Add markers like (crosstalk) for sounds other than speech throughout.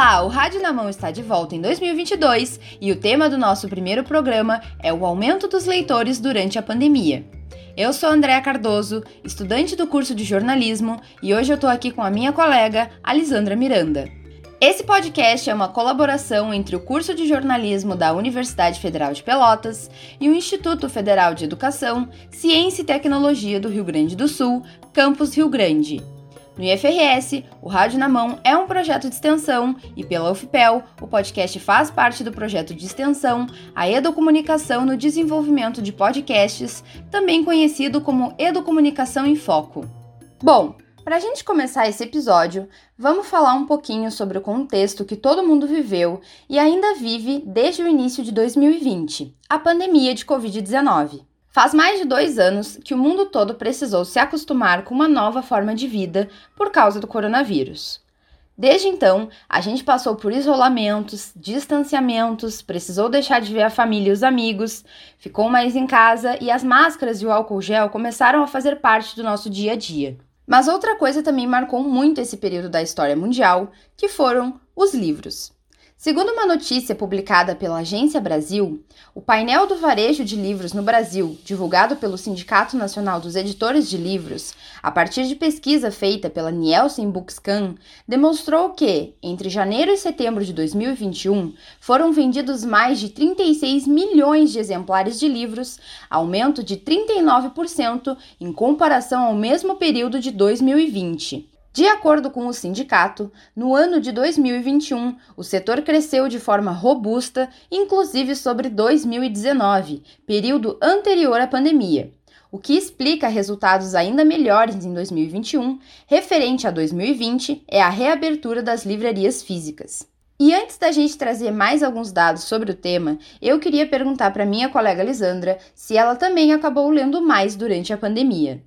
Olá, o Rádio na Mão está de volta em 2022 e o tema do nosso primeiro programa é o aumento dos leitores durante a pandemia. Eu sou Andréa Cardoso, estudante do curso de jornalismo, e hoje eu estou aqui com a minha colega, Alisandra Miranda. Esse podcast é uma colaboração entre o curso de jornalismo da Universidade Federal de Pelotas e o Instituto Federal de Educação, Ciência e Tecnologia do Rio Grande do Sul, Campus Rio Grande. No IFRS, o Rádio na Mão é um projeto de extensão e pela UFPEL, o podcast faz parte do projeto de extensão A Educomunicação no Desenvolvimento de Podcasts, também conhecido como Educomunicação em Foco. Bom, para a gente começar esse episódio, vamos falar um pouquinho sobre o contexto que todo mundo viveu e ainda vive desde o início de 2020, a pandemia de Covid-19. Faz mais de dois anos que o mundo todo precisou se acostumar com uma nova forma de vida por causa do coronavírus. Desde então, a gente passou por isolamentos, distanciamentos, precisou deixar de ver a família e os amigos, ficou mais em casa e as máscaras e o álcool gel começaram a fazer parte do nosso dia a dia. Mas outra coisa também marcou muito esse período da história mundial, que foram os livros. Segundo uma notícia publicada pela Agência Brasil, o painel do varejo de livros no Brasil, divulgado pelo Sindicato Nacional dos Editores de Livros, a partir de pesquisa feita pela Nielsen Bookscan, demonstrou que, entre janeiro e setembro de 2021, foram vendidos mais de 36 milhões de exemplares de livros, aumento de 39% em comparação ao mesmo período de 2020. De acordo com o sindicato, no ano de 2021, o setor cresceu de forma robusta, inclusive sobre 2019, período anterior à pandemia, o que explica resultados ainda melhores em 2021, referente a 2020 é a reabertura das livrarias físicas. E antes da gente trazer mais alguns dados sobre o tema, eu queria perguntar para minha colega Lisandra se ela também acabou lendo mais durante a pandemia.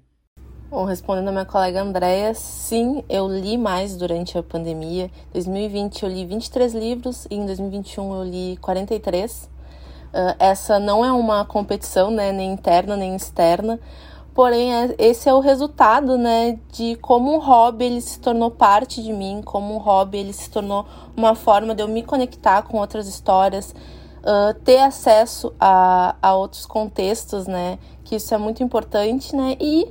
Bom, respondendo a minha colega Andréia, sim, eu li mais durante a pandemia. Em 2020 eu li 23 livros e em 2021 eu li 43. Uh, ah, essa não é uma competição, né, nem interna nem externa, porém é, esse é o resultado, né, de como um hobby ele se tornou parte de mim, como um hobby ele se tornou uma forma de eu me conectar com outras histórias, uh, ter acesso a, a outros contextos, né, que isso é muito importante, né, e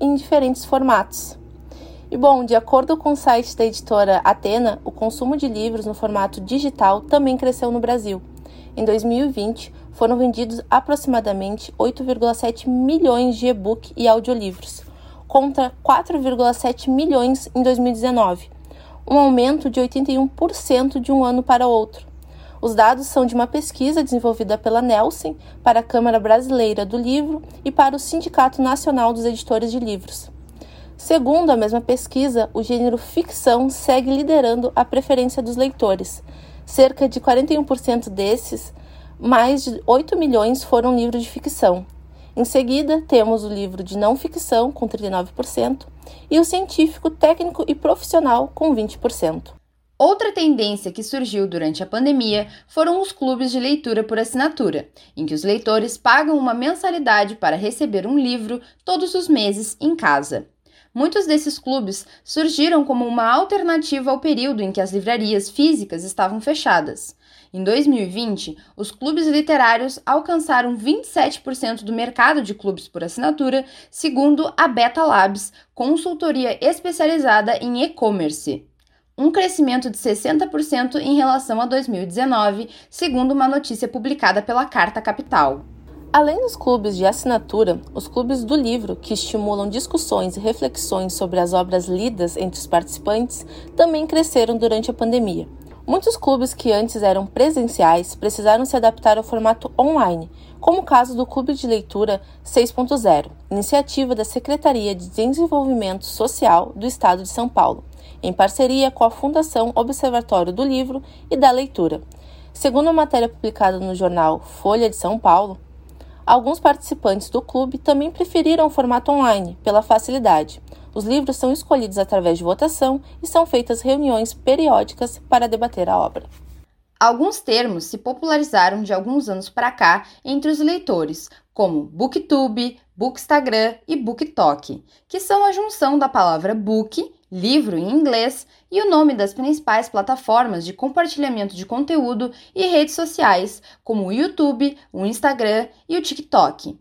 em, diferentes formatos. E bom, de acordo com o site da editora Atena, o consumo de livros no formato digital também cresceu no Brasil. Em 2020, foram vendidos aproximadamente 8,7 milhões de e-book e audiolivros, contra 4,7 milhões em 2019, um aumento de 81% de um ano para outro. Os dados são de uma pesquisa desenvolvida pela Nelson para a Câmara Brasileira do Livro e para o Sindicato Nacional dos Editores de Livros. Segundo a mesma pesquisa, o gênero ficção segue liderando a preferência dos leitores. Cerca de 41% desses, mais de 8 milhões, foram livros de ficção. Em seguida, temos o livro de não ficção, com 39%, e o científico, técnico e profissional, com 20%. Outra tendência que surgiu durante a pandemia foram os clubes de leitura por assinatura, em que os leitores pagam uma mensalidade para receber um livro todos os meses em casa. Muitos desses clubes surgiram como uma alternativa ao período em que as livrarias físicas estavam fechadas. Em 2020, os clubes literários alcançaram 27% do mercado de clubes por assinatura, segundo a Beta Labs, consultoria especializada em e-commerce um crescimento de 60% em relação a 2019, segundo uma notícia publicada pela Carta Capital. Além dos clubes de assinatura, os clubes do livro, que estimulam discussões e reflexões sobre as obras lidas entre os participantes, também cresceram durante a pandemia. Muitos clubes que antes eram presenciais precisaram se adaptar ao formato online, como o caso do Clube de Leitura 6.0, iniciativa da Secretaria de Desenvolvimento Social do Estado de São Paulo, em parceria com a Fundação Observatório do Livro e da Leitura. Segundo uma matéria publicada no jornal Folha de São Paulo, alguns participantes do clube também preferiram o formato online pela facilidade. Os livros são escolhidos através de votação e são feitas reuniões periódicas para debater a obra. Alguns termos se popularizaram de alguns anos para cá entre os leitores, como booktube, bookstagram e booktalk, que são a junção da palavra book livro em inglês e o nome das principais plataformas de compartilhamento de conteúdo e redes sociais, como o YouTube, o Instagram e o TikTok.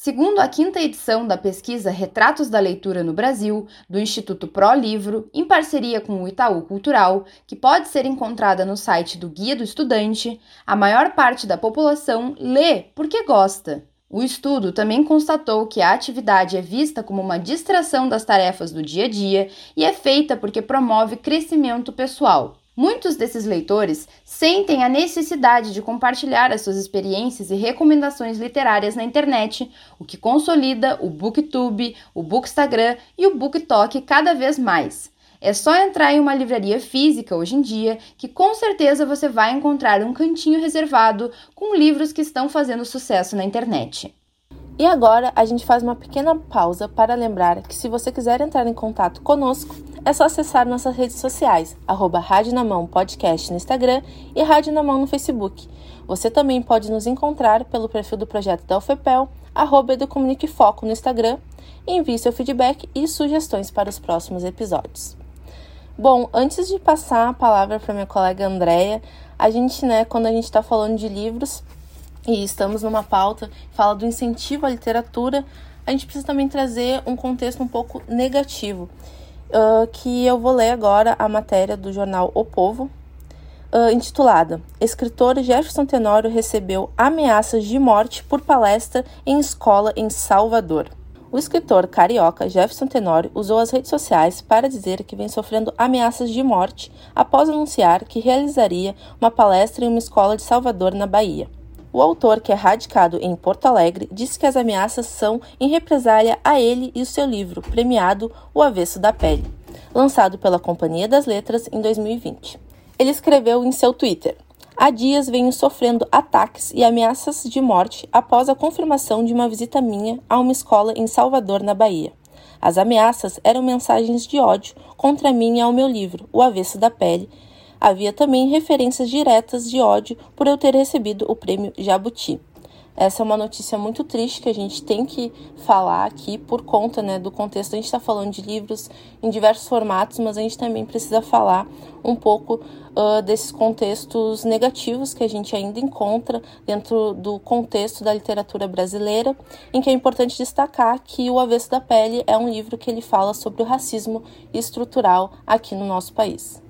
Segundo a quinta edição da pesquisa Retratos da Leitura no Brasil, do Instituto Pro Livro, em parceria com o Itaú Cultural, que pode ser encontrada no site do Guia do Estudante, a maior parte da população lê porque gosta. O estudo também constatou que a atividade é vista como uma distração das tarefas do dia a dia e é feita porque promove crescimento pessoal. Muitos desses leitores sentem a necessidade de compartilhar as suas experiências e recomendações literárias na internet, o que consolida o Booktube, o Bookstagram e o BookTok cada vez mais. É só entrar em uma livraria física hoje em dia que com certeza você vai encontrar um cantinho reservado com livros que estão fazendo sucesso na internet. E agora a gente faz uma pequena pausa para lembrar que se você quiser entrar em contato conosco, é só acessar nossas redes sociais, arroba Rádio na Mão Podcast no Instagram e Rádio na Mão no Facebook. Você também pode nos encontrar pelo perfil do projeto da UFEPEL, arroba Foco no Instagram, e envie seu feedback e sugestões para os próximos episódios. Bom, antes de passar a palavra para minha colega Andréia, a gente, né, quando a gente está falando de livros e estamos numa pauta que fala do incentivo à literatura, a gente precisa também trazer um contexto um pouco negativo uh, que eu vou ler agora a matéria do jornal O Povo, uh, intitulada Escritor Jefferson Tenório recebeu ameaças de morte por palestra em escola em Salvador. O escritor carioca Jefferson Tenório usou as redes sociais para dizer que vem sofrendo ameaças de morte após anunciar que realizaria uma palestra em uma escola de Salvador, na Bahia. O autor, que é radicado em Porto Alegre, disse que as ameaças são em represália a ele e o seu livro, premiado O Avesso da Pele, lançado pela Companhia das Letras em 2020. Ele escreveu em seu Twitter: Há dias venho sofrendo ataques e ameaças de morte após a confirmação de uma visita minha a uma escola em Salvador, na Bahia. As ameaças eram mensagens de ódio contra mim e ao meu livro, O Avesso da Pele, Havia também referências diretas de ódio por eu ter recebido o prêmio Jabuti. Essa é uma notícia muito triste que a gente tem que falar aqui por conta né, do contexto. A gente está falando de livros em diversos formatos, mas a gente também precisa falar um pouco uh, desses contextos negativos que a gente ainda encontra dentro do contexto da literatura brasileira, em que é importante destacar que O Avesso da Pele é um livro que ele fala sobre o racismo estrutural aqui no nosso país.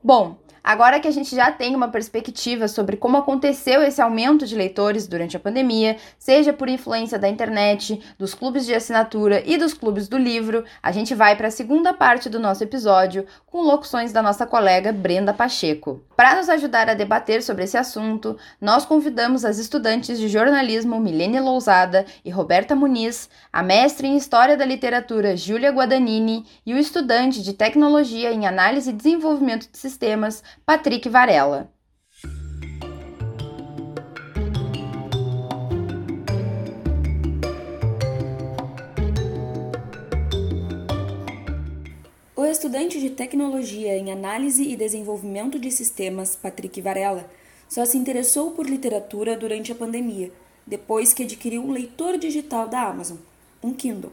Bom, Agora que a gente já tem uma perspectiva sobre como aconteceu esse aumento de leitores durante a pandemia, seja por influência da internet, dos clubes de assinatura e dos clubes do livro, a gente vai para a segunda parte do nosso episódio com locuções da nossa colega Brenda Pacheco. Para nos ajudar a debater sobre esse assunto, nós convidamos as estudantes de jornalismo Milene Lousada e Roberta Muniz, a mestre em História da Literatura Júlia Guadagnini e o estudante de Tecnologia em Análise e Desenvolvimento de Sistemas Patrick Varela. O estudante de tecnologia em análise e desenvolvimento de sistemas, Patrick Varela, só se interessou por literatura durante a pandemia, depois que adquiriu um leitor digital da Amazon, um Kindle.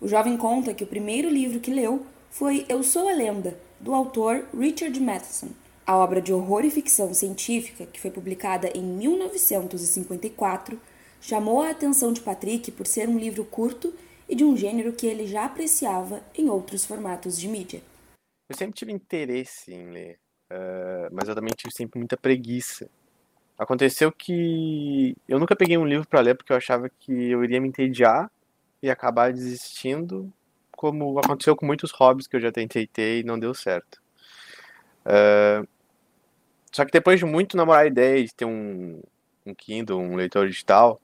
O jovem conta que o primeiro livro que leu foi Eu Sou a Lenda, do autor Richard Matheson. A obra de horror e ficção científica, que foi publicada em 1954, chamou a atenção de Patrick por ser um livro curto e de um gênero que ele já apreciava em outros formatos de mídia. Eu sempre tive interesse em ler, uh, mas eu também tive sempre muita preguiça. Aconteceu que eu nunca peguei um livro para ler porque eu achava que eu iria me entediar e acabar desistindo como aconteceu com muitos hobbies que eu já tentei ter e não deu certo. Uh, só que depois de muito namorar a ideia de ter um, um Kindle, um leitor digital,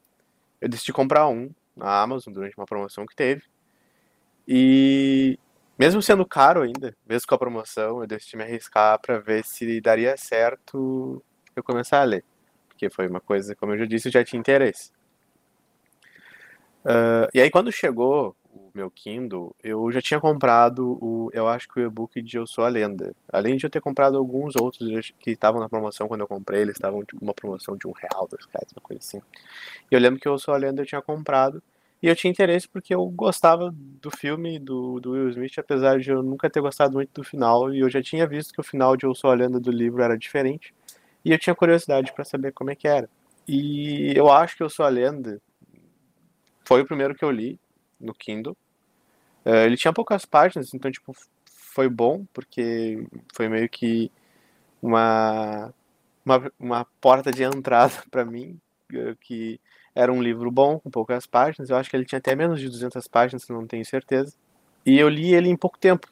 eu decidi comprar um na Amazon durante uma promoção que teve. E mesmo sendo caro ainda, mesmo com a promoção, eu decidi me arriscar para ver se daria certo eu começar a ler. Porque foi uma coisa, como eu já disse, eu já tinha interesse. Uh, e aí quando chegou meu Kindle, eu já tinha comprado o, eu acho que o e-book de Eu Sou a Lenda. Além de eu ter comprado alguns outros que estavam na promoção quando eu comprei, eles estavam tipo uma promoção de um real, dois reais, uma coisa assim. E eu lembro que Eu Sou a Lenda eu tinha comprado, E eu tinha interesse porque eu gostava do filme do, do Will Smith, apesar de eu nunca ter gostado muito do final, e eu já tinha visto que o final de Eu Sou a Lenda do livro era diferente, e eu tinha curiosidade para saber como é que era. E eu acho que Eu Sou a Lenda foi o primeiro que eu li no Kindle. Uh, ele tinha poucas páginas, então tipo foi bom porque foi meio que uma uma, uma porta de entrada (laughs) para mim que era um livro bom, com poucas páginas. Eu acho que ele tinha até menos de 200 páginas, não tenho certeza. E eu li ele em pouco tempo.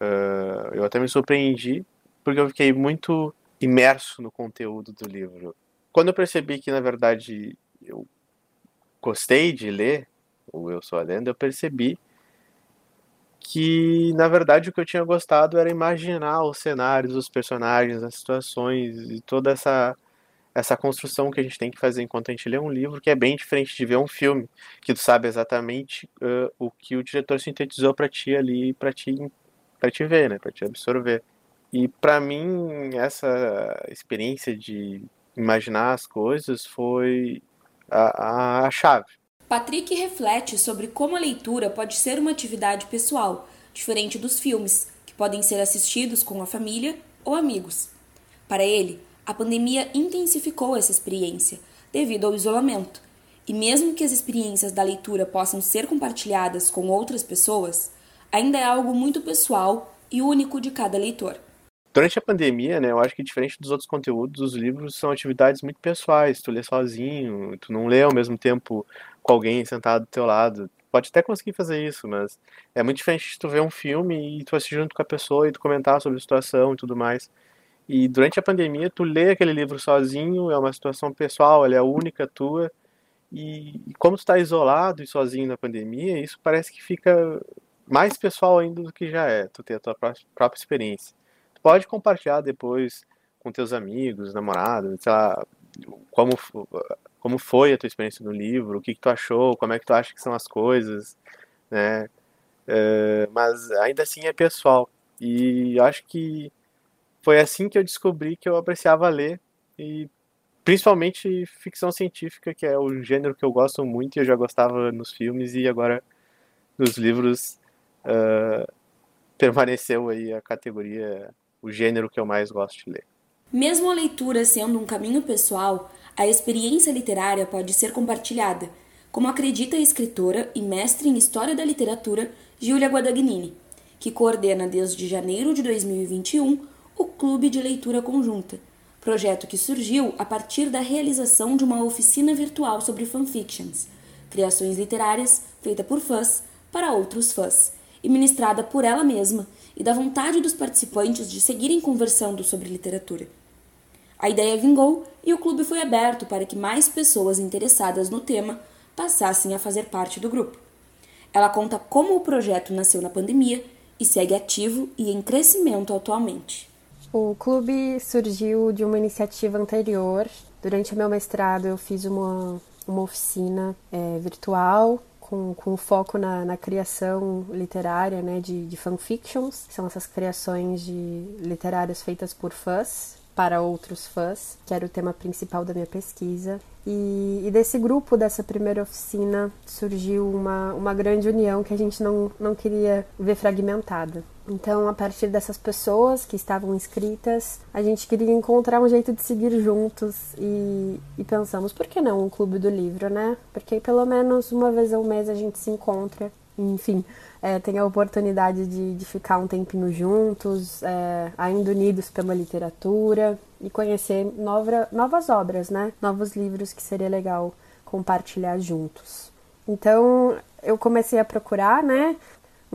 Uh, eu até me surpreendi, porque eu fiquei muito imerso no conteúdo do livro. Quando eu percebi que, na verdade, eu gostei de ler o Eu Sou a Lenda, eu percebi que, na verdade, o que eu tinha gostado era imaginar os cenários, os personagens, as situações e toda essa essa construção que a gente tem que fazer enquanto a gente lê um livro, que é bem diferente de ver um filme, que tu sabe exatamente uh, o que o diretor sintetizou para ti ali, para ti, para te ver, né, para te absorver. E para mim essa experiência de imaginar as coisas foi a, a, a chave. Patrick reflete sobre como a leitura pode ser uma atividade pessoal, diferente dos filmes, que podem ser assistidos com a família ou amigos. Para ele, a pandemia intensificou essa experiência, devido ao isolamento. E mesmo que as experiências da leitura possam ser compartilhadas com outras pessoas, ainda é algo muito pessoal e único de cada leitor. Durante a pandemia, né, eu acho que diferente dos outros conteúdos, os livros são atividades muito pessoais. Tu lê sozinho, tu não lê ao mesmo tempo com alguém sentado do teu lado. Pode até conseguir fazer isso, mas é muito diferente de tu ver um filme e tu assistir junto com a pessoa e tu comentar sobre a situação e tudo mais. E durante a pandemia, tu lê aquele livro sozinho, é uma situação pessoal, ela é única tua. E, e como tu está isolado e sozinho na pandemia, isso parece que fica mais pessoal ainda do que já é, tu ter a tua própria experiência. Pode compartilhar depois com teus amigos, namorados, sei lá, como, como foi a tua experiência no livro, o que, que tu achou, como é que tu acha que são as coisas, né? Uh, mas ainda assim é pessoal. E acho que foi assim que eu descobri que eu apreciava ler e principalmente ficção científica, que é o gênero que eu gosto muito e eu já gostava nos filmes e agora nos livros uh, permaneceu aí a categoria, o gênero que eu mais gosto de ler. Mesmo a leitura sendo um caminho pessoal, a experiência literária pode ser compartilhada, como acredita a escritora e mestre em História da Literatura Giulia Guadagnini, que coordena desde janeiro de 2021 o Clube de Leitura Conjunta, projeto que surgiu a partir da realização de uma oficina virtual sobre fanfictions, criações literárias feita por fãs para outros fãs, e ministrada por ela mesma e da vontade dos participantes de seguirem conversando sobre literatura. A ideia vingou e o clube foi aberto para que mais pessoas interessadas no tema passassem a fazer parte do grupo. Ela conta como o projeto nasceu na pandemia e segue ativo e em crescimento atualmente. O clube surgiu de uma iniciativa anterior. Durante o meu mestrado, eu fiz uma, uma oficina é, virtual com, com foco na, na criação literária né, de, de fanfictions, são essas criações de literárias feitas por fãs para outros fãs, que era o tema principal da minha pesquisa. E, e, desse grupo, dessa primeira oficina, surgiu uma, uma grande união que a gente não, não queria ver fragmentada. Então, a partir dessas pessoas que estavam inscritas, a gente queria encontrar um jeito de seguir juntos e, e pensamos, por que não um clube do livro, né? Porque pelo menos uma vez ao mês a gente se encontra, enfim, é, tem a oportunidade de, de ficar um tempinho juntos, é, ainda unidos pela literatura e conhecer nova, novas obras, né? Novos livros que seria legal compartilhar juntos. Então, eu comecei a procurar, né?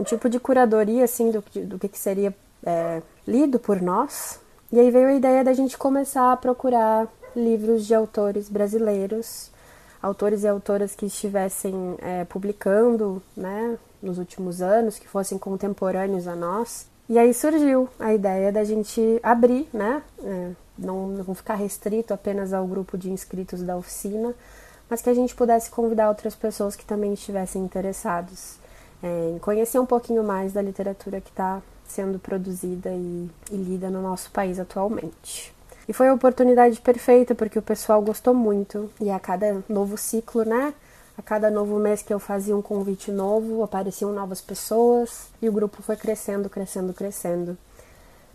um tipo de curadoria assim do, do que, que seria é, lido por nós. E aí veio a ideia da gente começar a procurar livros de autores brasileiros, autores e autoras que estivessem é, publicando né, nos últimos anos, que fossem contemporâneos a nós. E aí surgiu a ideia da gente abrir, né, é, não, não ficar restrito apenas ao grupo de inscritos da oficina, mas que a gente pudesse convidar outras pessoas que também estivessem interessados é, conhecer um pouquinho mais da literatura que está sendo produzida e, e lida no nosso país atualmente. E foi a oportunidade perfeita porque o pessoal gostou muito e a cada novo ciclo, né, A cada novo mês que eu fazia um convite novo, apareciam novas pessoas e o grupo foi crescendo, crescendo, crescendo.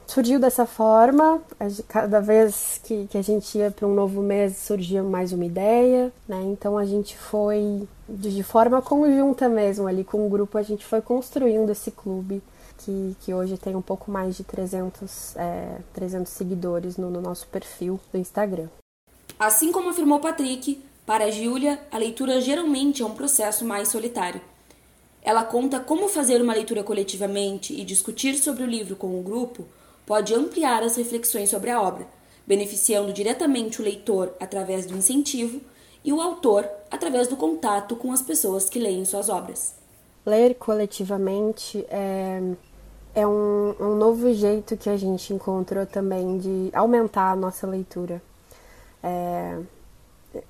Surgiu dessa forma, cada vez que, que a gente ia para um novo mês surgia mais uma ideia, né? Então a gente foi de forma conjunta mesmo ali com o grupo, a gente foi construindo esse clube que, que hoje tem um pouco mais de 300, é, 300 seguidores no, no nosso perfil do Instagram. Assim como afirmou Patrick, para a Júlia, a leitura geralmente é um processo mais solitário. Ela conta como fazer uma leitura coletivamente e discutir sobre o livro com o grupo pode ampliar as reflexões sobre a obra, beneficiando diretamente o leitor através do incentivo e o autor através do contato com as pessoas que leem suas obras. Ler coletivamente é, é um, um novo jeito que a gente encontrou também de aumentar a nossa leitura. É,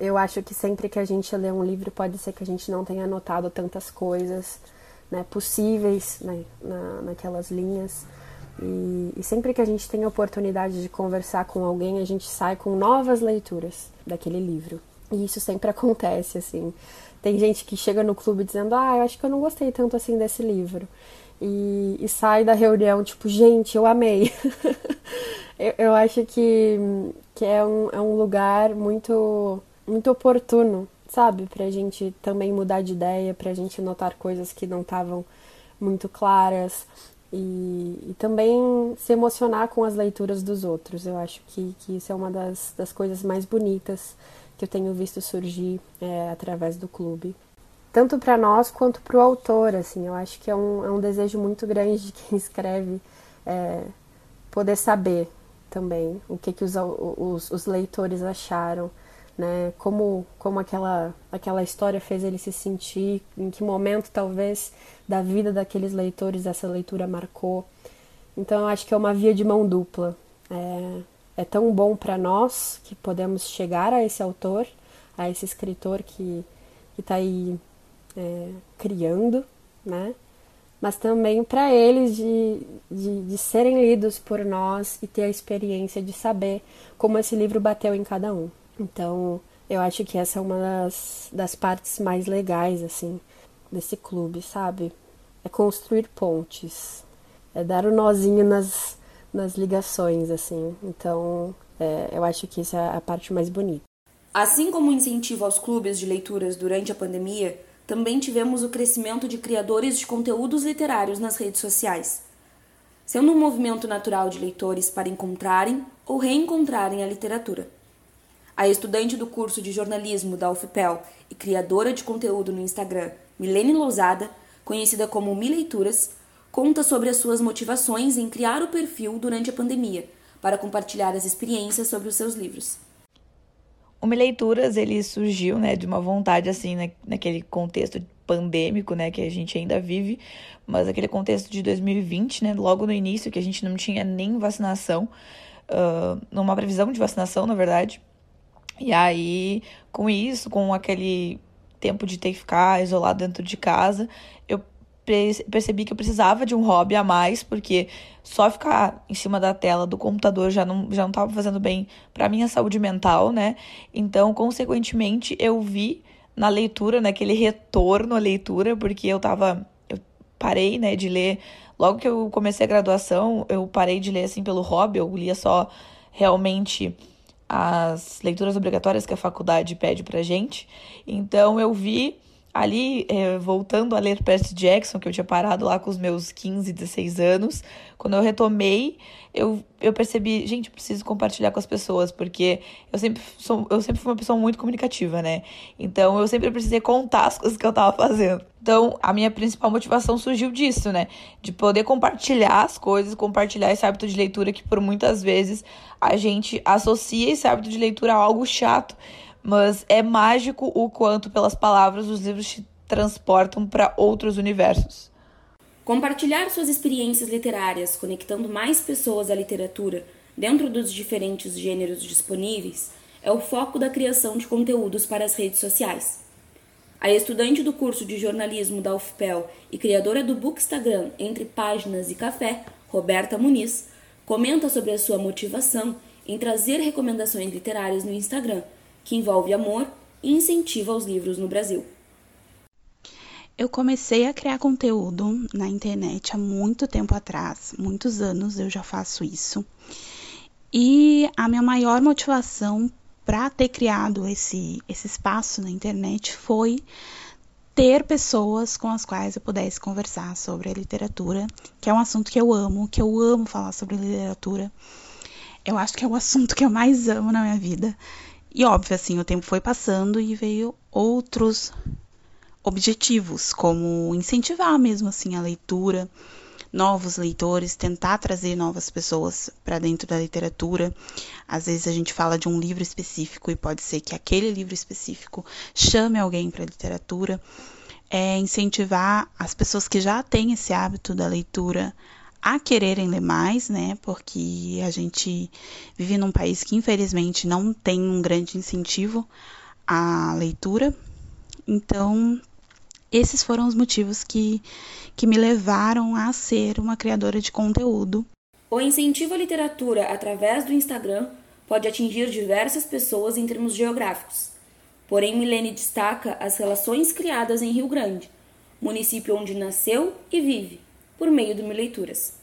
eu acho que sempre que a gente lê um livro, pode ser que a gente não tenha anotado tantas coisas né, possíveis né, na, naquelas linhas. E, e, sempre que a gente tem a oportunidade de conversar com alguém, a gente sai com novas leituras daquele livro. E isso sempre (laughs) acontece, assim. Tem gente que chega no clube dizendo, ah, eu acho que eu não gostei tanto assim desse livro e, e sai da reunião tipo, gente, eu amei. (laughs) eu, eu, acho que, que é, um, é um lugar muito, muito oportuno, sabe? Pra gente também mudar de ideia, pra gente notar coisas que não estavam muito claras. E, e, também se emocionar com as leituras dos outros. Eu acho que, que isso é uma das, das coisas mais bonitas que eu tenho visto surgir é, através do clube tanto para nós quanto para o autor, assim, eu acho que é um, é um desejo muito grande de quem (laughs) escreve é, poder saber também o que, que os, os, os, leitores acharam, né, como, como aquela, aquela história fez ele se sentir, em que momento talvez da vida daqueles leitores essa leitura marcou. Então eu acho que é uma via de mão dupla. É, é tão bom para nós que podemos chegar a esse autor, a esse escritor que está aí é, criando, né? Mas também para eles de, de, de serem lidos por nós e ter a experiência de saber como esse livro bateu em cada um. Então, eu acho que essa é uma das, das partes mais legais, assim, desse clube, sabe? É construir pontes, é dar o um nozinho nas, nas ligações, assim. Então, é, eu acho que isso é a parte mais bonita. Assim como o incentivo aos clubes de leituras durante a pandemia, também tivemos o crescimento de criadores de conteúdos literários nas redes sociais, sendo um movimento natural de leitores para encontrarem ou reencontrarem a literatura. A estudante do curso de jornalismo da UFPEL e criadora de conteúdo no Instagram, Milene Lousada, conhecida como Mileituras, conta sobre as suas motivações em criar o perfil durante a pandemia, para compartilhar as experiências sobre os seus livros. O Leituras, ele surgiu, né, de uma vontade, assim, né, naquele contexto pandêmico, né, que a gente ainda vive, mas aquele contexto de 2020, né, logo no início, que a gente não tinha nem vacinação, uh, numa previsão de vacinação, na verdade. E aí, com isso, com aquele tempo de ter que ficar isolado dentro de casa, eu percebi que eu precisava de um hobby a mais, porque só ficar em cima da tela do computador já não já não estava fazendo bem para minha saúde mental, né? Então, consequentemente, eu vi na leitura, naquele retorno à leitura, porque eu tava eu parei, né, de ler logo que eu comecei a graduação, eu parei de ler assim pelo hobby, eu lia só realmente as leituras obrigatórias que a faculdade pede pra gente. Então eu vi ali, é, voltando a ler Percy Jackson, que eu tinha parado lá com os meus 15, 16 anos, quando eu retomei, eu, eu percebi, gente, preciso compartilhar com as pessoas, porque eu sempre, sou, eu sempre fui uma pessoa muito comunicativa, né? Então eu sempre precisei contar as coisas que eu tava fazendo. Então a minha principal motivação surgiu disso, né? De poder compartilhar as coisas, compartilhar esse hábito de leitura que por muitas vezes a gente associa esse hábito de leitura a algo chato mas é mágico o quanto, pelas palavras, os livros te transportam para outros universos. Compartilhar suas experiências literárias, conectando mais pessoas à literatura dentro dos diferentes gêneros disponíveis, é o foco da criação de conteúdos para as redes sociais. A estudante do curso de jornalismo da UFPEL e criadora do Bookstagram Entre Páginas e Café, Roberta Muniz, comenta sobre a sua motivação em trazer recomendações literárias no Instagram que envolve amor e incentiva aos livros no Brasil. Eu comecei a criar conteúdo na internet há muito tempo atrás, muitos anos eu já faço isso. E a minha maior motivação para ter criado esse, esse espaço na internet foi ter pessoas com as quais eu pudesse conversar sobre a literatura, que é um assunto que eu amo, que eu amo falar sobre literatura. Eu acho que é o assunto que eu mais amo na minha vida. E óbvio, assim, o tempo foi passando e veio outros objetivos, como incentivar mesmo assim a leitura, novos leitores, tentar trazer novas pessoas para dentro da literatura. Às vezes a gente fala de um livro específico e pode ser que aquele livro específico chame alguém para a literatura. É incentivar as pessoas que já têm esse hábito da leitura a quererem ler mais, né? Porque a gente vive num país que infelizmente não tem um grande incentivo à leitura. Então, esses foram os motivos que, que me levaram a ser uma criadora de conteúdo. O incentivo à literatura através do Instagram pode atingir diversas pessoas em termos geográficos. Porém, Milene destaca as relações criadas em Rio Grande, município onde nasceu e vive, por meio do Leituras.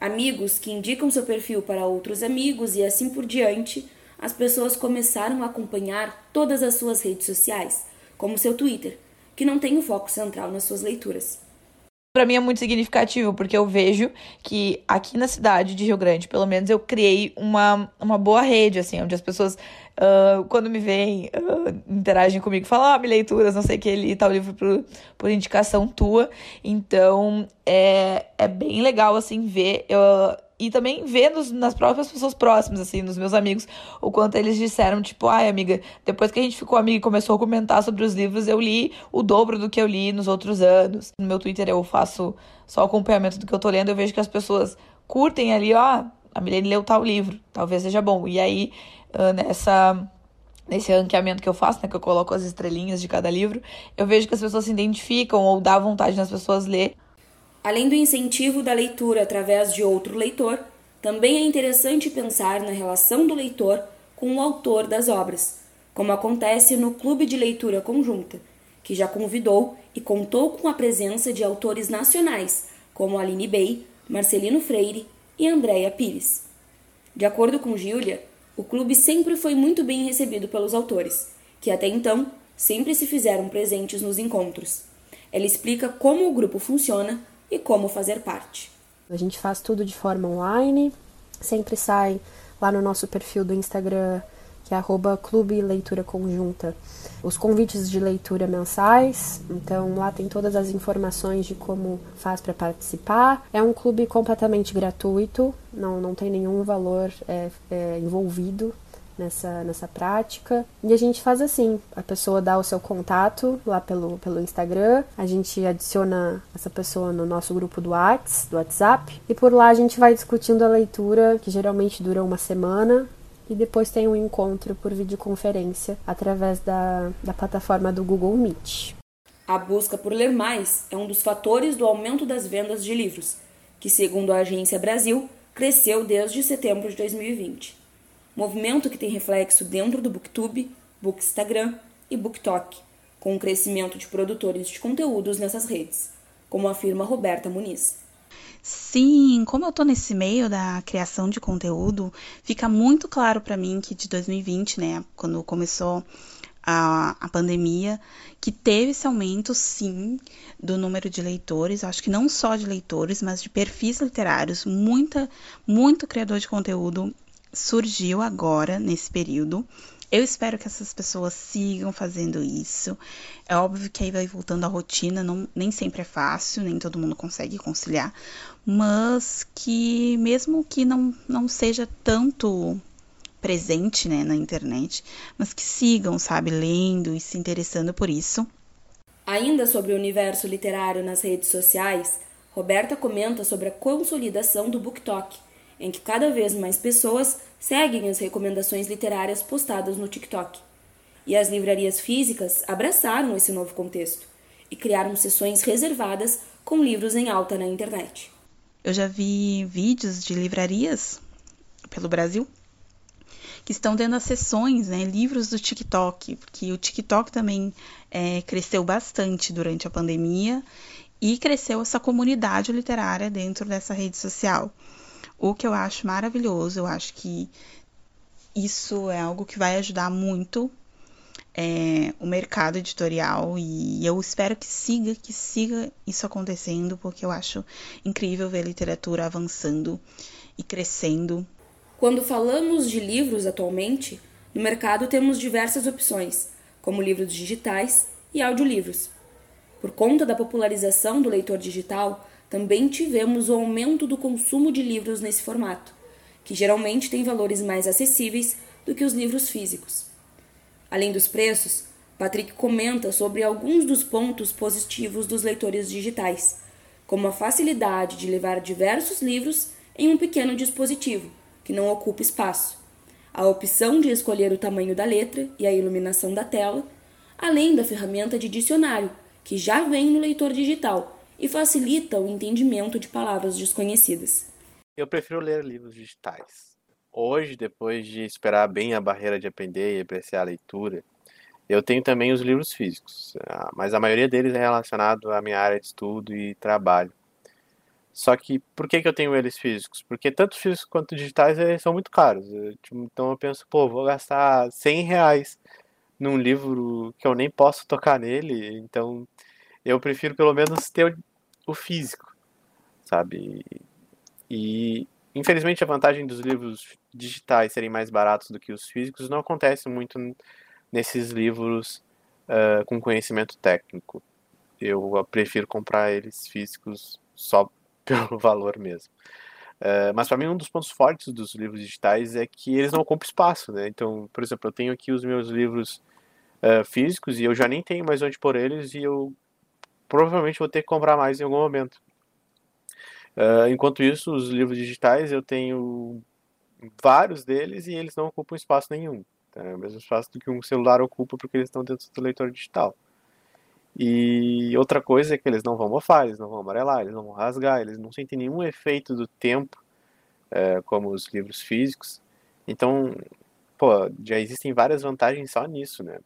Amigos que indicam seu perfil para outros amigos e assim por diante, as pessoas começaram a acompanhar todas as suas redes sociais, como seu Twitter, que não tem o foco central nas suas leituras. Para mim é muito significativo, porque eu vejo que aqui na cidade de Rio Grande, pelo menos, eu criei uma, uma boa rede, assim, onde as pessoas, uh, quando me veem, uh, interagem comigo, falam, ah, me leituras, não sei o que, li tal livro por, por indicação tua. Então, é, é bem legal, assim, ver. Uh, e também ver nos, nas próprias pessoas próximas, assim, nos meus amigos, o quanto eles disseram, tipo, ai, amiga, depois que a gente ficou amiga e começou a comentar sobre os livros, eu li o dobro do que eu li nos outros anos. No meu Twitter eu faço só acompanhamento do que eu tô lendo, eu vejo que as pessoas curtem ali, ó, a Milene leu tal livro, talvez seja bom. E aí, nessa nesse ranqueamento que eu faço, né, que eu coloco as estrelinhas de cada livro, eu vejo que as pessoas se identificam ou dá vontade nas pessoas ler Além do incentivo da leitura através de outro leitor, também é interessante pensar na relação do leitor com o autor das obras, como acontece no Clube de Leitura Conjunta, que já convidou e contou com a presença de autores nacionais como Aline Bey, Marcelino Freire e Andréa Pires. De acordo com Gília, o clube sempre foi muito bem recebido pelos autores, que até então sempre se fizeram presentes nos encontros. Ela explica como o grupo funciona e como fazer parte. A gente faz tudo de forma online, sempre sai lá no nosso perfil do Instagram, que é arroba Clube Leitura Conjunta, os convites de leitura mensais. Então lá tem todas as informações de como faz para participar. É um clube completamente gratuito, não, não tem nenhum valor é, é, envolvido nessa, nessa prática. E a gente faz assim: a pessoa dá o seu contato lá pelo, pelo Instagram, a gente adiciona essa pessoa no nosso grupo do WhatsApp, do WhatsApp, e por lá a gente vai discutindo a leitura, que geralmente dura uma semana. E depois tem um encontro por videoconferência através da, da plataforma do Google Meet. A busca por ler mais é um dos fatores do aumento das vendas de livros, que, segundo a Agência Brasil, cresceu desde setembro de 2020 movimento que tem reflexo dentro do Booktube, Bookstagram e Booktalk, com o crescimento de produtores de conteúdos nessas redes, como afirma Roberta Muniz. Sim, como eu tô nesse meio da criação de conteúdo, fica muito claro para mim que de 2020, né, quando começou a, a pandemia, que teve esse aumento, sim, do número de leitores, acho que não só de leitores, mas de perfis literários, muita, muito criador de conteúdo surgiu agora, nesse período. Eu espero que essas pessoas sigam fazendo isso. É óbvio que aí vai voltando à rotina, não, nem sempre é fácil, nem todo mundo consegue conciliar, mas que mesmo que não, não seja tanto presente né, na internet, mas que sigam, sabe, lendo e se interessando por isso. Ainda sobre o universo literário nas redes sociais, Roberta comenta sobre a consolidação do BookTok, em que cada vez mais pessoas seguem as recomendações literárias postadas no TikTok. E as livrarias físicas abraçaram esse novo contexto e criaram sessões reservadas com livros em alta na internet. Eu já vi vídeos de livrarias pelo Brasil que estão tendo as sessões, né, livros do TikTok, porque o TikTok também é, cresceu bastante durante a pandemia e cresceu essa comunidade literária dentro dessa rede social. O que eu acho maravilhoso, eu acho que isso é algo que vai ajudar muito é, o mercado editorial e eu espero que siga, que siga isso acontecendo, porque eu acho incrível ver a literatura avançando e crescendo. Quando falamos de livros atualmente, no mercado temos diversas opções, como livros digitais e audiolivros. Por conta da popularização do leitor digital, também tivemos o aumento do consumo de livros nesse formato, que geralmente tem valores mais acessíveis do que os livros físicos. Além dos preços, Patrick comenta sobre alguns dos pontos positivos dos leitores digitais, como a facilidade de levar diversos livros em um pequeno dispositivo, que não ocupa espaço, a opção de escolher o tamanho da letra e a iluminação da tela, além da ferramenta de dicionário, que já vem no leitor digital e facilita o entendimento de palavras desconhecidas. Eu prefiro ler livros digitais hoje, depois de esperar bem a barreira de aprender e apreciar a leitura, eu tenho também os livros físicos, ah, mas a maioria deles é relacionado à minha área de estudo e trabalho. Só que por que, que eu tenho eles físicos? Porque tanto físicos quanto digitais eles são muito caros. Tipo, então eu penso, pô, vou gastar 100 reais num livro que eu nem posso tocar nele, então eu prefiro pelo menos ter o físico, sabe? E Infelizmente, a vantagem dos livros digitais serem mais baratos do que os físicos não acontece muito nesses livros uh, com conhecimento técnico. Eu prefiro comprar eles físicos só (laughs) pelo valor mesmo. Uh, mas para mim um dos pontos fortes dos livros digitais é que eles não ocupam espaço, né? Então, por exemplo, eu tenho aqui os meus livros uh, físicos e eu já nem tenho mais onde pôr eles e eu provavelmente vou ter que comprar mais em algum momento. Uh, enquanto isso, os livros digitais eu tenho vários deles e eles não ocupam espaço nenhum. Tá? É o mesmo espaço do que um celular ocupa porque eles estão dentro do leitor digital. E outra coisa é que eles não vão mofar, eles não vão amarelar, eles não vão rasgar, eles não sentem nenhum efeito do tempo, é, como os livros físicos. Então, pô, já existem várias vantagens só nisso, né?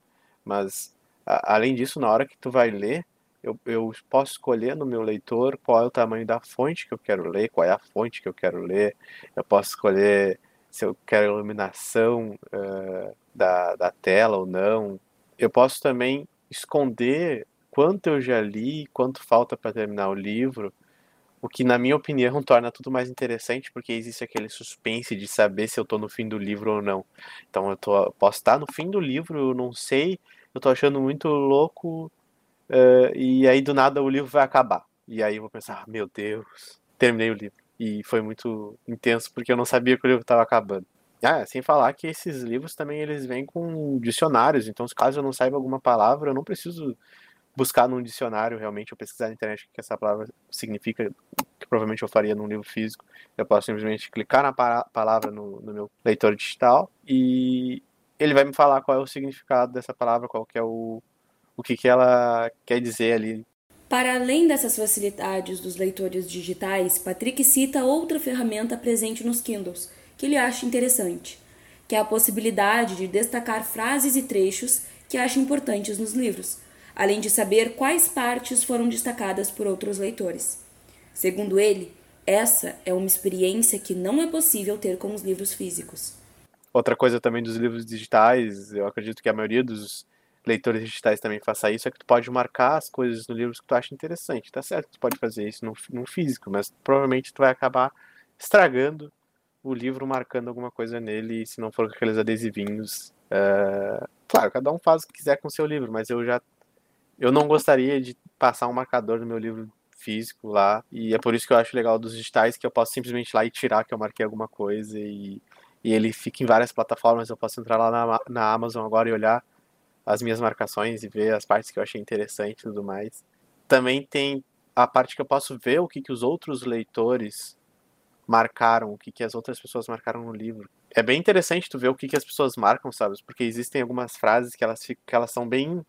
Mas, a, além disso, na hora que tu vai ler, eu, eu posso escolher no meu leitor qual é o tamanho da fonte que eu quero ler, qual é a fonte que eu quero ler. Eu posso escolher se eu quero iluminação uh, da, da tela ou não. Eu posso também esconder quanto eu já li, quanto falta para terminar o livro, o que, na minha opinião, torna tudo mais interessante, porque existe aquele suspense de saber se eu estou no fim do livro ou não. Então, eu, tô, eu posso estar no fim do livro, eu não sei, eu estou achando muito louco Uh, e aí do nada o livro vai acabar. E aí eu vou pensar, ah, meu Deus, terminei o livro. E foi muito intenso porque eu não sabia que o livro estava acabando. Ah, sem falar que esses livros também eles vêm com dicionários, então caso eu não saiba alguma palavra, eu não preciso buscar num dicionário realmente, ou pesquisar na internet o que essa palavra significa, que provavelmente eu faria num livro físico. Eu posso simplesmente clicar na palavra no, no meu leitor digital e ele vai me falar qual é o significado dessa palavra, qual que é o, o que, que ela quer dizer ali. Para além dessas facilidades dos leitores digitais, Patrick cita outra ferramenta presente nos Kindles, que ele acha interessante, que é a possibilidade de destacar frases e trechos que acha importantes nos livros, além de saber quais partes foram destacadas por outros leitores. Segundo ele, essa é uma experiência que não é possível ter com os livros físicos. Outra coisa também dos livros digitais, eu acredito que a maioria dos leitores digitais também faça isso, é que tu pode marcar as coisas no livro que tu acha interessante. Tá certo que tu pode fazer isso no, no físico, mas provavelmente tu vai acabar estragando o livro marcando alguma coisa nele, se não for com aqueles adesivinhos. Uh, claro, cada um faz o que quiser com o seu livro, mas eu já eu não gostaria de passar um marcador no meu livro físico lá, e é por isso que eu acho legal dos digitais, que eu posso simplesmente ir lá e tirar que eu marquei alguma coisa, e, e ele fica em várias plataformas, eu posso entrar lá na, na Amazon agora e olhar as minhas marcações e ver as partes que eu achei interessante e tudo mais. Também tem a parte que eu posso ver o que, que os outros leitores marcaram, o que, que as outras pessoas marcaram no livro. É bem interessante tu ver o que, que as pessoas marcam, sabe? Porque existem algumas frases que elas, que elas são bem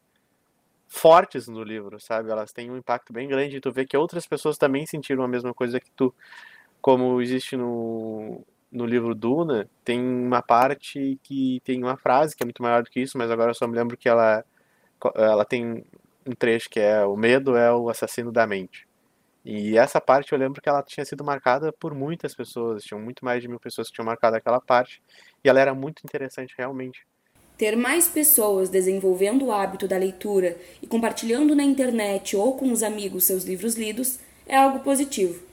fortes no livro, sabe? Elas têm um impacto bem grande e tu vê que outras pessoas também sentiram a mesma coisa que tu. Como existe no, no livro Duna, tem uma parte que tem uma frase que é muito maior do que isso, mas agora eu só me lembro que ela, ela tem um trecho que é o medo é o assassino da mente. E essa parte eu lembro que ela tinha sido marcada por muitas pessoas, tinham muito mais de mil pessoas que tinham marcado aquela parte, e ela era muito interessante realmente. Ter mais pessoas desenvolvendo o hábito da leitura e compartilhando na internet ou com os amigos seus livros lidos é algo positivo.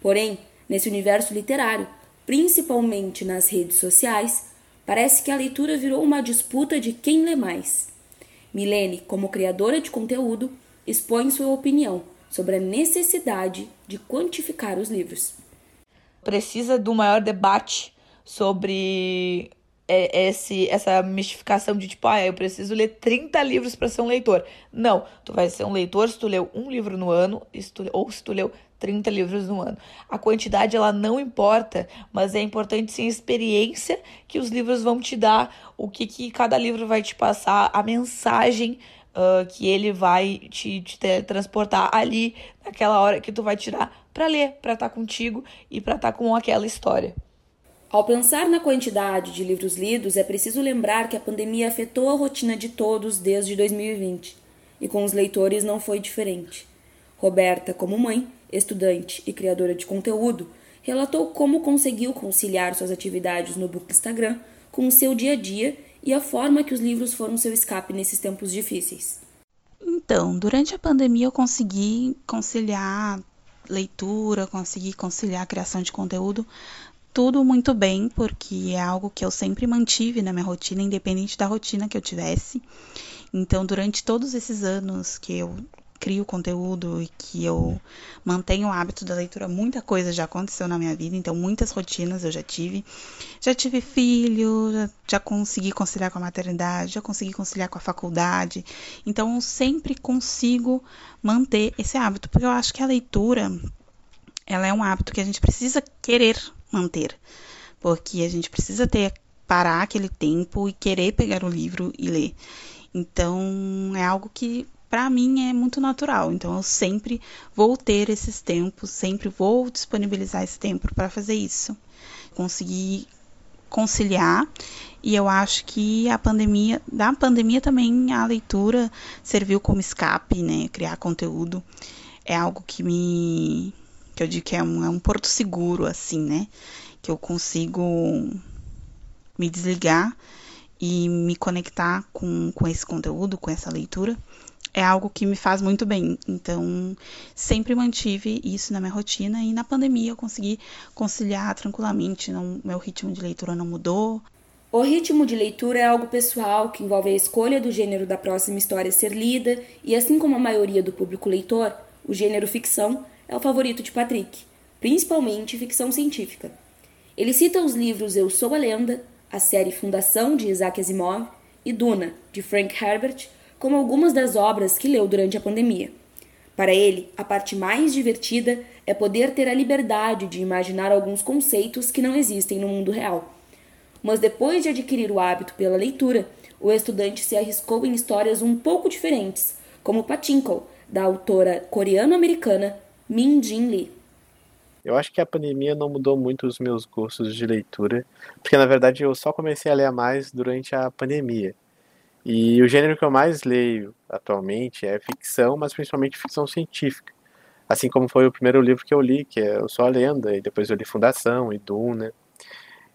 Porém, nesse universo literário, principalmente nas redes sociais, parece que a leitura virou uma disputa de quem lê mais. Milene, como criadora de conteúdo, expõe sua opinião sobre a necessidade de quantificar os livros. Precisa do maior debate sobre é, esse, essa mistificação de tipo, ah, eu preciso ler 30 livros para ser um leitor. Não, tu vai ser um leitor se tu leu um livro no ano se tu, ou se tu leu 30 livros no ano. A quantidade ela não importa, mas é importante sim a experiência que os livros vão te dar, o que, que cada livro vai te passar, a mensagem uh, que ele vai te, te transportar ali naquela hora que tu vai tirar para ler, para estar tá contigo e para estar tá com aquela história. Ao pensar na quantidade de livros lidos, é preciso lembrar que a pandemia afetou a rotina de todos desde 2020, e com os leitores não foi diferente. Roberta, como mãe, estudante e criadora de conteúdo, relatou como conseguiu conciliar suas atividades no book Instagram com o seu dia a dia e a forma que os livros foram seu escape nesses tempos difíceis. Então, durante a pandemia eu consegui conciliar leitura, consegui conciliar a criação de conteúdo, tudo muito bem, porque é algo que eu sempre mantive na minha rotina, independente da rotina que eu tivesse. Então, durante todos esses anos que eu crio conteúdo e que eu mantenho o hábito da leitura, muita coisa já aconteceu na minha vida, então muitas rotinas eu já tive. Já tive filho, já, já consegui conciliar com a maternidade, já consegui conciliar com a faculdade. Então eu sempre consigo manter esse hábito, porque eu acho que a leitura ela é um hábito que a gente precisa querer manter. Porque a gente precisa ter parar aquele tempo e querer pegar o livro e ler. Então, é algo que para mim é muito natural. Então, eu sempre vou ter esses tempos, sempre vou disponibilizar esse tempo para fazer isso. Conseguir conciliar e eu acho que a pandemia, da pandemia também a leitura serviu como escape, né? Criar conteúdo é algo que me que eu digo que é um, é um porto seguro, assim, né? Que eu consigo me desligar e me conectar com, com esse conteúdo, com essa leitura, é algo que me faz muito bem. Então, sempre mantive isso na minha rotina e na pandemia eu consegui conciliar tranquilamente. Não, meu ritmo de leitura não mudou. O ritmo de leitura é algo pessoal que envolve a escolha do gênero da próxima história a ser lida, e assim como a maioria do público leitor, o gênero ficção é o favorito de Patrick, principalmente ficção científica. Ele cita os livros Eu Sou a Lenda, a série Fundação de Isaac Asimov e Duna, de Frank Herbert, como algumas das obras que leu durante a pandemia. Para ele, a parte mais divertida é poder ter a liberdade de imaginar alguns conceitos que não existem no mundo real. Mas depois de adquirir o hábito pela leitura, o estudante se arriscou em histórias um pouco diferentes, como Pachinko, da autora coreano-americana Min Jin Lee. Eu acho que a pandemia não mudou muito os meus gostos de leitura, porque na verdade eu só comecei a ler mais durante a pandemia. E o gênero que eu mais leio atualmente é ficção, mas principalmente ficção científica. Assim como foi o primeiro livro que eu li, que é Eu Sou a Lenda, e depois eu li Fundação e Duna.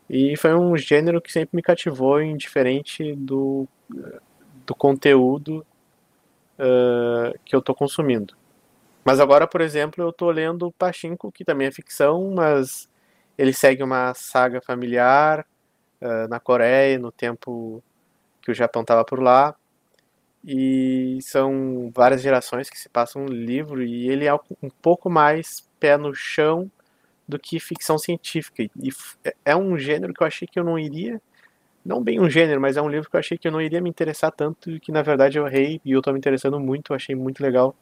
E foi um gênero que sempre me cativou, indiferente do, do conteúdo uh, que eu estou consumindo. Mas agora, por exemplo, eu estou lendo Pachinko, que também é ficção, mas ele segue uma saga familiar uh, na Coreia, no tempo que o Japão estava por lá. E são várias gerações que se passam no livro, e ele é um pouco mais pé no chão do que ficção científica. E é um gênero que eu achei que eu não iria. Não bem um gênero, mas é um livro que eu achei que eu não iria me interessar tanto, que na verdade eu errei, e eu estou me interessando muito, achei muito legal.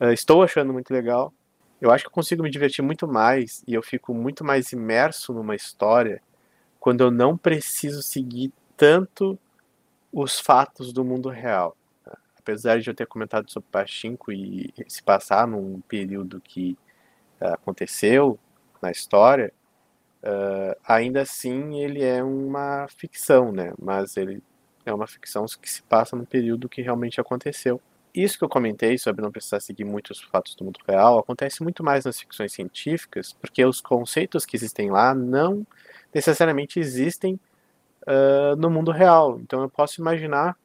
Uh, estou achando muito legal. Eu acho que eu consigo me divertir muito mais e eu fico muito mais imerso numa história quando eu não preciso seguir tanto os fatos do mundo real. Apesar de eu ter comentado sobre Pachinko e se passar num período que uh, aconteceu na história, Uh, ainda assim, ele é uma ficção, né? Mas ele é uma ficção que se passa num período que realmente aconteceu. Isso que eu comentei sobre não precisar seguir muitos fatos do mundo real acontece muito mais nas ficções científicas, porque os conceitos que existem lá não necessariamente existem uh, no mundo real. Então eu posso imaginar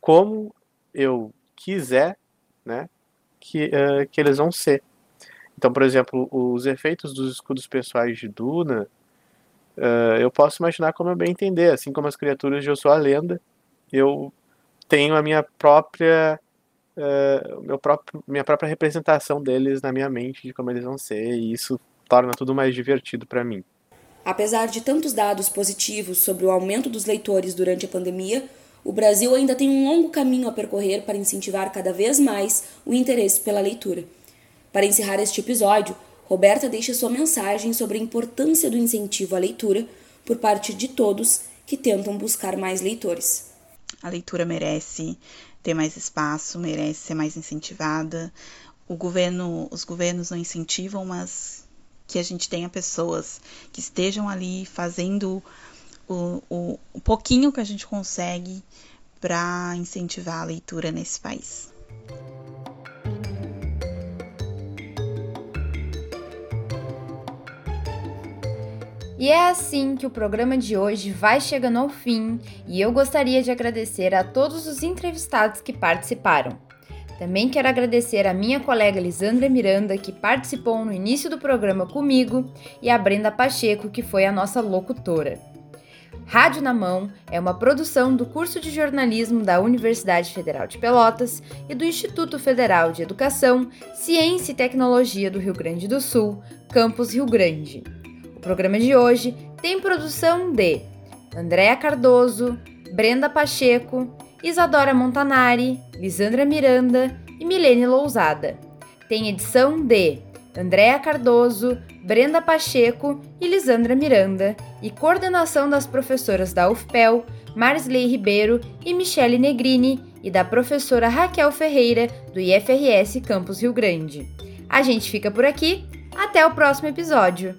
como eu quiser, né, que, uh, que eles vão ser. Então, por exemplo, os efeitos dos escudos pessoais de Duna, uh, eu posso imaginar como eu bem entender, assim como as criaturas de Eu Sou a Lenda, eu tenho a minha própria uh, meu próprio, minha própria representação deles na minha mente de como eles vão ser e isso torna tudo mais divertido para mim. Apesar de tantos dados positivos sobre o aumento dos leitores durante a pandemia, o Brasil ainda tem um longo caminho a percorrer para incentivar cada vez mais o interesse pela leitura. Para encerrar este episódio, Roberta deixa sua mensagem sobre a importância do incentivo à leitura por parte de todos que tentam buscar mais leitores. A leitura merece ter mais espaço, merece ser mais incentivada. O governo, os governos não incentivam, mas que a gente tenha pessoas que estejam ali fazendo o, o, o pouquinho que a gente consegue para incentivar a leitura nesse país. E é assim que o programa de hoje vai chegando ao fim e eu gostaria de agradecer a todos os entrevistados que participaram. Também quero agradecer a minha colega Lisandra Miranda, que participou no início do programa comigo, e a Brenda Pacheco, que foi a nossa locutora. Rádio na Mão é uma produção do curso de jornalismo da Universidade Federal de Pelotas e do Instituto Federal de Educação, Ciência e Tecnologia do Rio Grande do Sul, Campus Rio Grande programa de hoje tem produção de Andréa Cardoso, Brenda Pacheco, Isadora Montanari, Lisandra Miranda e Milene Lousada. Tem edição de Andréa Cardoso, Brenda Pacheco e Lisandra Miranda e coordenação das professoras da UFPEL, Marsley Ribeiro e Michele Negrini e da professora Raquel Ferreira do IFRS Campus Rio Grande. A gente fica por aqui, até o próximo episódio.